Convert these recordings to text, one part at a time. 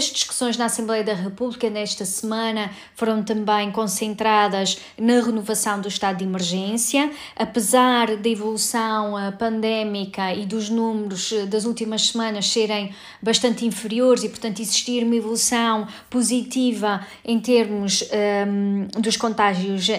As discussões na Assembleia da República nesta semana foram também concentradas na renovação do estado de emergência. Apesar da evolução eh, pandémica e dos números eh, das últimas semanas serem bastante inferiores e, portanto, existir uma evolução positiva em termos um, ehm, dos contágios uh,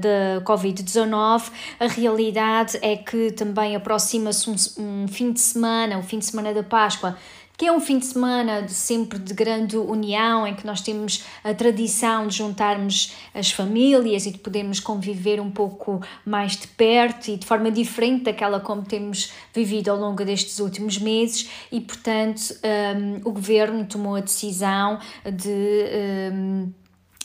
da Covid-19, a realidade é que também aproxima-se um, um fim de semana, o fim de semana da Páscoa que é um fim de semana de sempre de grande união, em que nós temos a tradição de juntarmos as famílias e de podermos conviver um pouco mais de perto e de forma diferente daquela como temos vivido ao longo destes últimos meses, e portanto um, o governo tomou a decisão de. Um,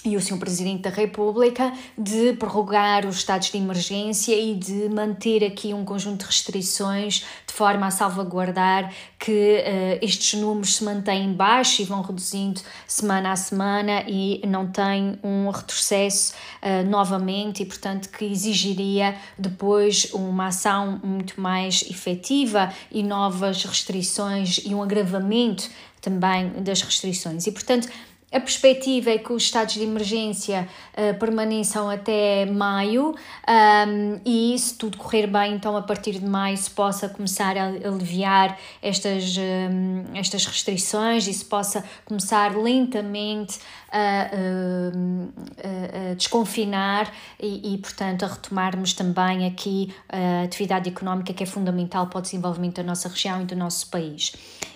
e o Sr. Presidente da República de prorrogar os estados de emergência e de manter aqui um conjunto de restrições de forma a salvaguardar que uh, estes números se mantêm baixos e vão reduzindo semana a semana e não tem um retrocesso uh, novamente e, portanto, que exigiria depois uma ação muito mais efetiva e novas restrições e um agravamento também das restrições. E, portanto, a perspectiva é que os estados de emergência uh, permaneçam até maio um, e, se tudo correr bem, então a partir de maio se possa começar a aliviar estas, um, estas restrições e se possa começar lentamente a, a, a desconfinar e, e, portanto, a retomarmos também aqui a atividade económica que é fundamental para o desenvolvimento da nossa região e do nosso país.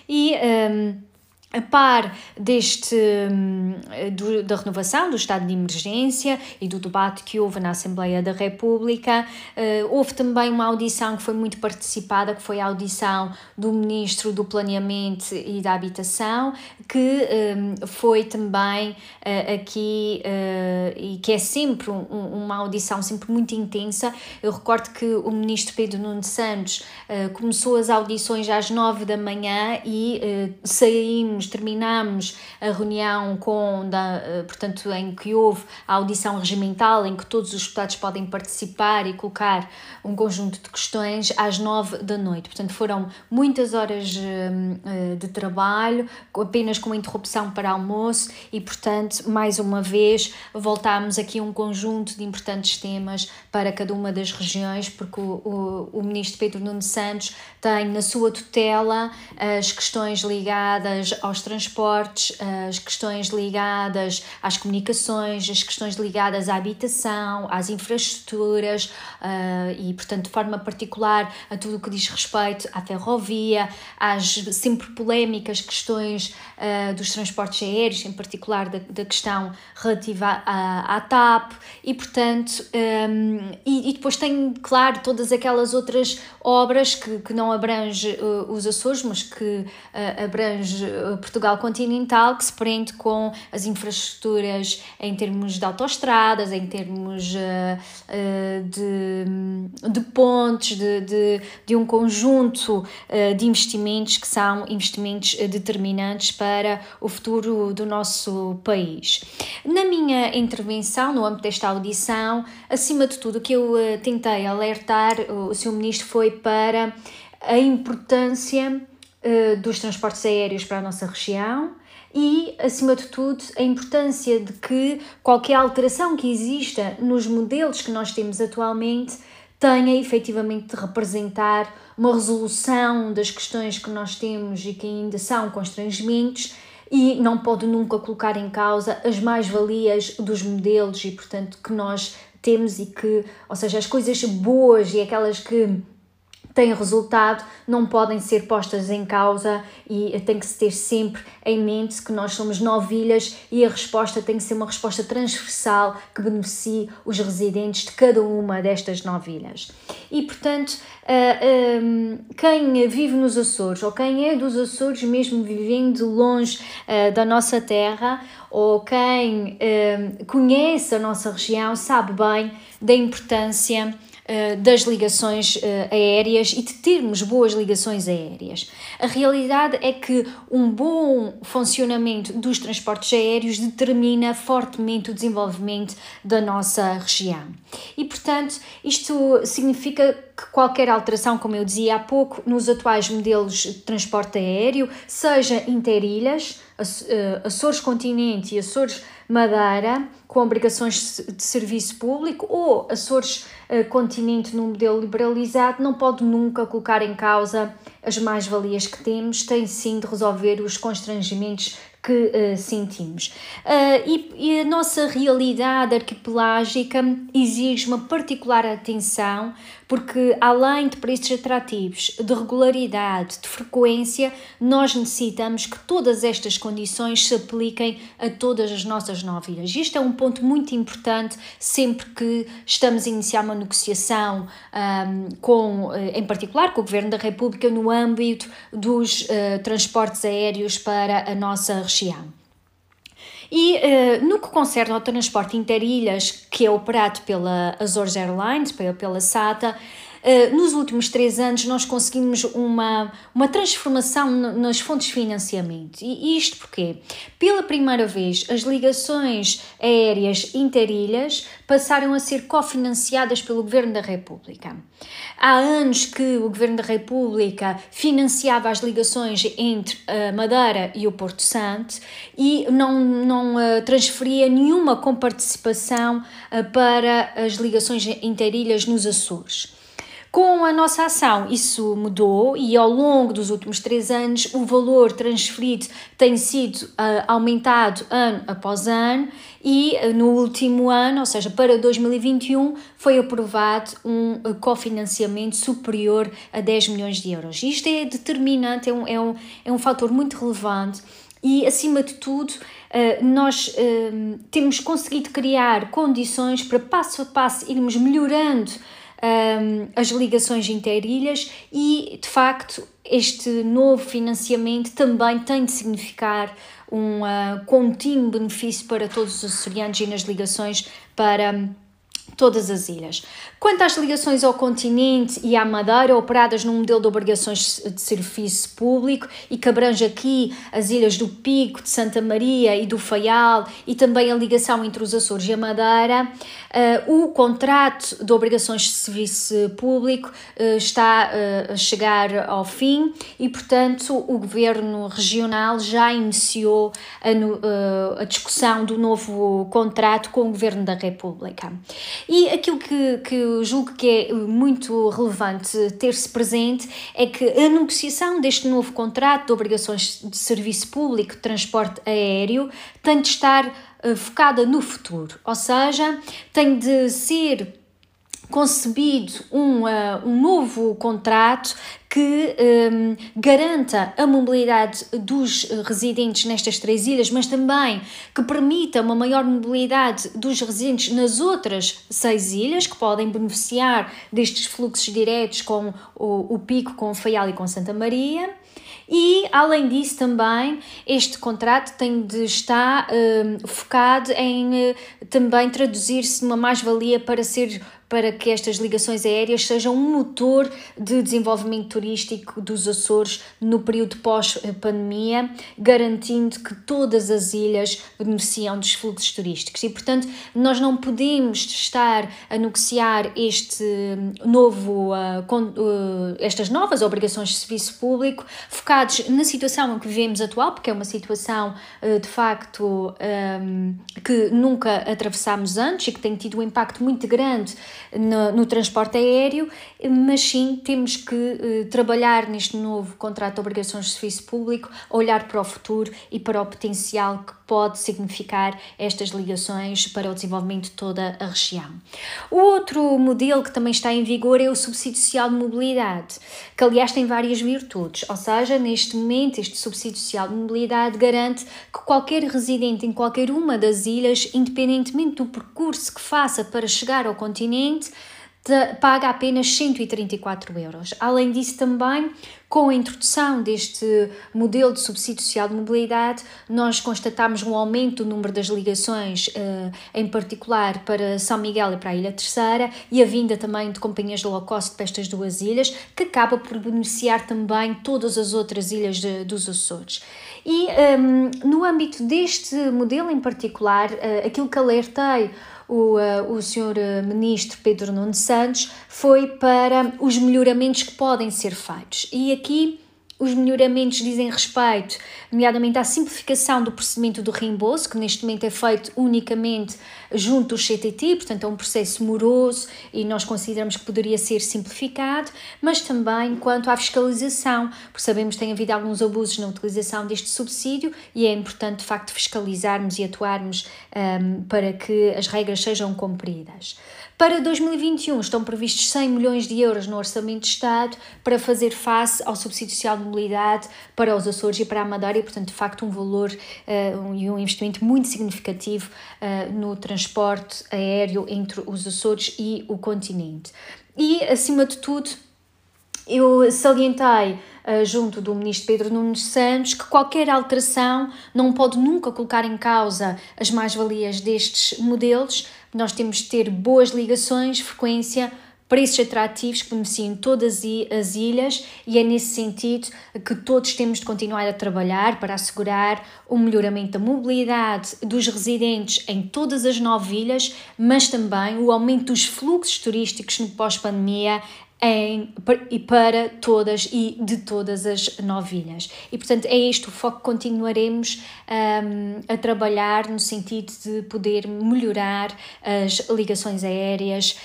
E. Um, a par deste hum, do, da renovação do estado de emergência e do debate que houve na Assembleia da República, uh, houve também uma audição que foi muito participada, que foi a audição do Ministro do Planeamento e da Habitação, que um, foi também uh, aqui uh, e que é sempre um, uma audição sempre muito intensa. Eu recordo que o Ministro Pedro Nuno Santos começou as audições às nove da manhã e saímos terminamos a reunião com, da, eh, portanto, em que houve a audição regimental, em que todos os deputados podem participar e colocar um conjunto de questões às nove da noite. Portanto, foram muitas horas eh, eh, de trabalho, apenas com interrupção para almoço e, portanto, mais uma vez, voltámos aqui a um conjunto de importantes temas para cada uma das regiões, porque o, o, o ministro Pedro Nuno Santos tem na sua tutela as questões ligadas ao aos transportes, as questões ligadas às comunicações, as questões ligadas à habitação, às infraestruturas uh, e, portanto, de forma particular a tudo o que diz respeito à ferrovia, às sempre polémicas questões uh, dos transportes aéreos, em particular da, da questão relativa à, à TAP, e, portanto, um, e, e, depois tem, claro, todas aquelas outras obras que, que não abrange os Açores, mas que abrange Portugal continental que se prende com as infraestruturas em termos de autoestradas, em termos uh, uh, de, de pontes, de, de, de um conjunto uh, de investimentos que são investimentos determinantes para o futuro do nosso país. Na minha intervenção, no âmbito desta audição, acima de tudo, o que eu tentei alertar o Sr. Ministro foi para a importância eh, dos transportes aéreos para a nossa região e, acima de tudo, a importância de que qualquer alteração que exista nos modelos que nós temos atualmente tenha efetivamente de representar uma resolução das questões que nós temos e que ainda são constrangimentos e não pode nunca colocar em causa as mais-valias dos modelos e, portanto, que nós temos e que, ou seja, as coisas boas e aquelas que têm resultado não podem ser postas em causa e tem que se ter sempre em mente que nós somos novilhas e a resposta tem que ser uma resposta transversal que beneficie os residentes de cada uma destas novilhas. E portanto, quem vive nos Açores ou quem é dos Açores, mesmo vivendo longe da nossa terra, ou quem conhece a nossa região, sabe bem da importância das ligações uh, aéreas e de termos boas ligações aéreas. A realidade é que um bom funcionamento dos transportes aéreos determina fortemente o desenvolvimento da nossa região. E, portanto, isto significa que qualquer alteração, como eu dizia há pouco, nos atuais modelos de transporte aéreo, seja interilhas, eh, Açores Continente e Açores Madeira, com obrigações de serviço público, ou Açores uh, Continente no modelo liberalizado, não pode nunca colocar em causa as mais-valias que temos, tem sim de resolver os constrangimentos que uh, sentimos. Uh, e, e, a nossa realidade arquipelágica exige uma particular atenção, porque além de preços atrativos, de regularidade, de frequência, nós necessitamos que todas estas condições se apliquem a todas as nossas nove ilhas. Isto é um ponto muito importante sempre que estamos a iniciar uma negociação um, com, eh, em particular, com o Governo da República no âmbito dos uh, transportes aéreos para a nossa região. E uh, no que concerne ao transporte interilhas, que é operado pela Azores Airlines, pela, pela SATA, nos últimos três anos nós conseguimos uma, uma transformação nas fontes de financiamento. E isto porque, pela primeira vez, as ligações aéreas interilhas passaram a ser cofinanciadas pelo Governo da República. Há anos que o Governo da República financiava as ligações entre a Madeira e o Porto Santo e não, não uh, transferia nenhuma comparticipação para as ligações interilhas nos Açores. Com a nossa ação, isso mudou e ao longo dos últimos três anos o valor transferido tem sido uh, aumentado ano após ano e uh, no último ano, ou seja, para 2021, foi aprovado um uh, cofinanciamento superior a 10 milhões de euros. Isto é determinante, é um, é um, é um fator muito relevante e, acima de tudo, nós temos conseguido criar condições para passo a passo irmos melhorando um, as ligações interilhas e, de facto, este novo financiamento também tem de significar um uh, contínuo benefício para todos os açorianos e nas ligações para todas as ilhas. Quanto às ligações ao continente e à Madeira, operadas num modelo de obrigações de serviço público e que abrange aqui as ilhas do Pico, de Santa Maria e do Faial e também a ligação entre os Açores e a Madeira, uh, o contrato de obrigações de serviço público uh, está uh, a chegar ao fim e, portanto, o Governo Regional já iniciou a, a discussão do novo contrato com o Governo da República. E aquilo que, que julgo que é muito relevante ter-se presente é que a negociação deste novo contrato de obrigações de serviço público de transporte aéreo tem de estar uh, focada no futuro, ou seja, tem de ser concebido um, uh, um novo contrato que um, garanta a mobilidade dos residentes nestas três ilhas, mas também que permita uma maior mobilidade dos residentes nas outras seis ilhas, que podem beneficiar destes fluxos diretos com o, o Pico, com o Faial e com Santa Maria. E, além disso, também este contrato tem de estar um, focado em uh, também traduzir-se numa mais-valia para ser para que estas ligações aéreas sejam um motor de desenvolvimento turístico dos Açores no período pós-pandemia, garantindo que todas as ilhas beneficiam dos fluxos turísticos. E, portanto, nós não podemos estar a negociar este novo, uh, uh, estas novas obrigações de serviço público focados na situação que vivemos atual, porque é uma situação uh, de facto um, que nunca atravessámos antes e que tem tido um impacto muito grande no, no transporte aéreo, mas sim temos que uh, trabalhar neste novo contrato de obrigações de serviço público, olhar para o futuro e para o potencial que pode significar estas ligações para o desenvolvimento de toda a região. O outro modelo que também está em vigor é o subsídio social de mobilidade, que aliás tem várias virtudes, ou seja, neste momento este subsídio social de mobilidade garante que qualquer residente em qualquer uma das ilhas, independentemente do percurso que faça para chegar ao continente, paga apenas 134 euros. Além disso, também com a introdução deste modelo de subsídio social de mobilidade, nós constatamos um aumento do número das ligações, eh, em particular para São Miguel e para a Ilha Terceira, e a vinda também de companhias de low cost para estas duas ilhas, que acaba por beneficiar também todas as outras ilhas de, dos Açores. E um, ehm, no âmbito deste modelo em particular, uh, aquilo que alertei o, uh, o senhor uh, ministro Pedro Nuno Santos foi para os melhoramentos que podem ser feitos. E aqui os melhoramentos dizem respeito, nomeadamente à simplificação do procedimento do reembolso, que neste momento é feito unicamente junto ao CTT, portanto é um processo moroso e nós consideramos que poderia ser simplificado, mas também quanto à fiscalização, porque sabemos que tem havido alguns abusos na utilização deste subsídio e é importante de facto fiscalizarmos e atuarmos um, para que as regras sejam cumpridas. Para 2021 estão previstos 100 milhões de euros no Orçamento de Estado para fazer face ao subsídio social de mobilidade para os Açores e para a Madeira e, portanto, de facto, um valor uh, e um investimento muito significativo uh, no transporte aéreo entre os Açores e o continente. E, acima de tudo, eu salientei uh, junto do ministro Pedro Nunes Santos que qualquer alteração não pode nunca colocar em causa as mais-valias destes modelos, nós temos de ter boas ligações, frequência, preços atrativos que beneficiam todas as ilhas e é nesse sentido que todos temos de continuar a trabalhar para assegurar o melhoramento da mobilidade dos residentes em todas as nove ilhas, mas também o aumento dos fluxos turísticos no pós-pandemia em, e para todas e de todas as novilhas. E portanto é este o foco que continuaremos um, a trabalhar no sentido de poder melhorar as ligações aéreas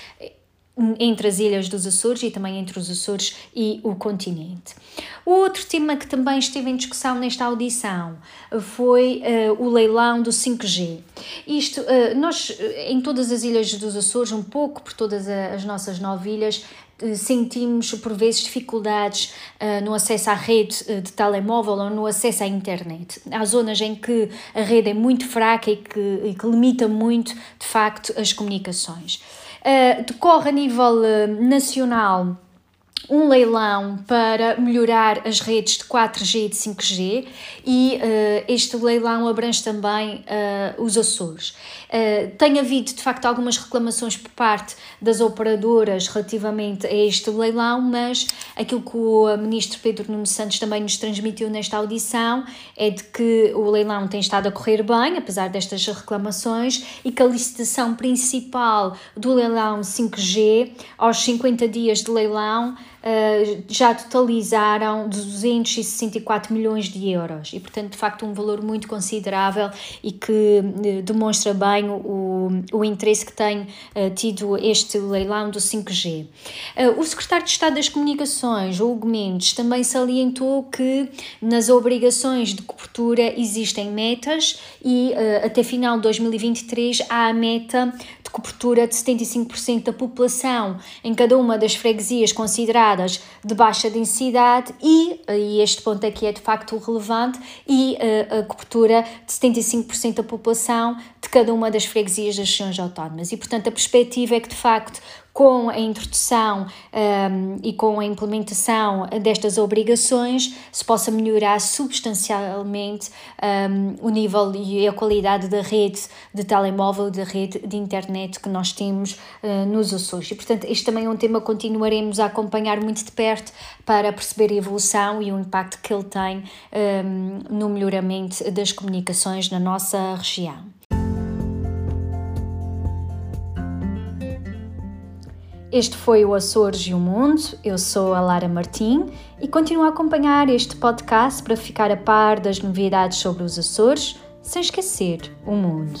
entre as ilhas dos Açores e também entre os Açores e o continente. O outro tema que também esteve em discussão nesta audição foi uh, o leilão do 5G. Isto, uh, nós em todas as ilhas dos Açores, um pouco por todas as nossas nove ilhas, eh, sentimos por vezes dificuldades uh, no acesso à rede de telemóvel ou no acesso à internet. Há zonas em que a rede é muito fraca e que, e que limita muito, de facto, as comunicações. Uh, decorre a nível nacional um leilão para melhorar as redes de 4G e de 5G e uh, este leilão abrange também uh, os Açores. Uh, tem havido de facto algumas reclamações por parte das operadoras relativamente a este leilão, mas aquilo que o ministro Pedro Nuno Santos também nos transmitiu nesta audição é de que o leilão tem estado a correr bem, apesar destas reclamações, e que a licitação principal do leilão 5G, aos 50 dias de leilão, uh, já totalizaram 264 milhões de euros e, portanto, de facto, um valor muito considerável e que uh, demonstra bem o, o interesse que tem uh, tido este leilão do 5G. o secretário de Estado das Comunicações, Hugo Mendes, também salientou que nas obrigações de cobertura existem metas e até final de 2023 há a meta de cobertura de 75% da população em cada uma das freguesias consideradas de baixa densidade e, e este ponto aqui é de facto relevante, e uh, a cobertura de 75% da população cada uma das freguesias das regiões autónomas. E, portanto, a perspectiva é que, de facto, com a introdução um, e com a implementação destas obrigações se possa melhorar substancialmente um, o nível e a qualidade da rede de telemóvel, da rede de internet que nós temos uh, nos Açores. E, portanto, este também é um tema que continuaremos a acompanhar muito de perto para perceber a evolução e o impacto que ele tem um, no melhoramento das comunicações na nossa região. Este foi o Açores e o Mundo. Eu sou a Lara Martim e continuo a acompanhar este podcast para ficar a par das novidades sobre os Açores, sem esquecer o mundo.